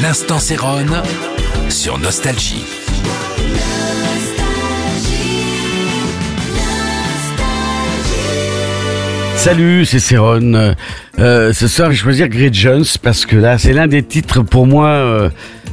L'instant Sérone sur Nostalgie. Salut, c'est Céron. Euh, ce soir, je vais choisir Great Jones parce que là, c'est l'un des titres pour moi euh,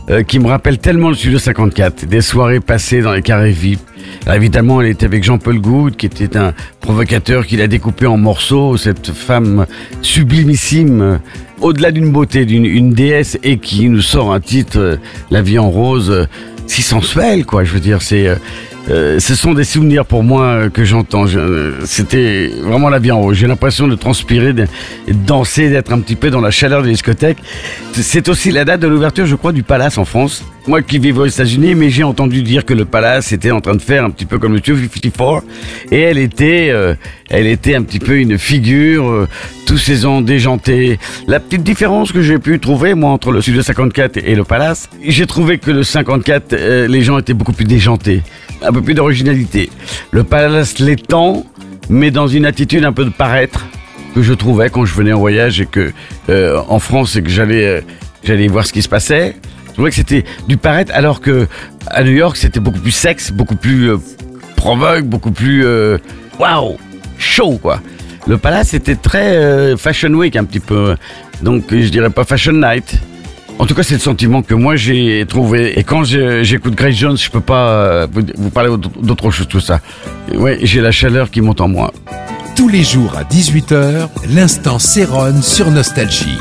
euh, qui me rappelle tellement le Studio 54, des soirées passées dans les carrés VIP. Alors, évidemment, elle était avec Jean-Paul Goud, qui était un provocateur qui l'a découpé en morceaux, cette femme sublimissime, au-delà d'une beauté, d'une une déesse, et qui nous sort un titre, La vie en rose, si sensuel, quoi. Je veux dire, c'est... euh, euh, ce sont des souvenirs pour moi euh, que j'entends. Je- euh, C'était vraiment la vie en rose. J'ai l'impression de transpirer, de, de danser, d'être un petit peu dans la chaleur de discothèque. C'est aussi la date de l'ouverture, je crois, du Palace en France. Moi qui vivais aux États-Unis, mais j'ai entendu dire que le Palace était en train de faire un petit peu comme le Studio 54, et elle était, euh, elle était un petit peu une figure, euh, tous ces ans déjantés. La petite différence que j'ai pu trouver moi entre le Studio 54 et le Palace, j'ai trouvé que le 54, euh, les gens étaient beaucoup plus déjantés, un peu plus d'originalité. Le Palace l'étend, mais dans une attitude un peu de paraître que je trouvais quand je venais en voyage et que euh, en France et que j'allais euh, j'allais voir ce qui se passait. Je trouvais que c'était du paraître alors que à New York c'était beaucoup plus sexe, beaucoup plus euh, provoque, beaucoup plus euh, waouh, chaud quoi. Le Palace était très euh, fashion week un petit peu, donc je dirais pas fashion night. En tout cas, c'est le sentiment que moi j'ai trouvé. Et quand j'écoute Grace Jones, je peux pas euh, vous, parler d'autre chose tout ça. Ouais, j'ai la chaleur qui monte en moi. Tous les jours à 18h, l'instant Sérone sur Nostalgie.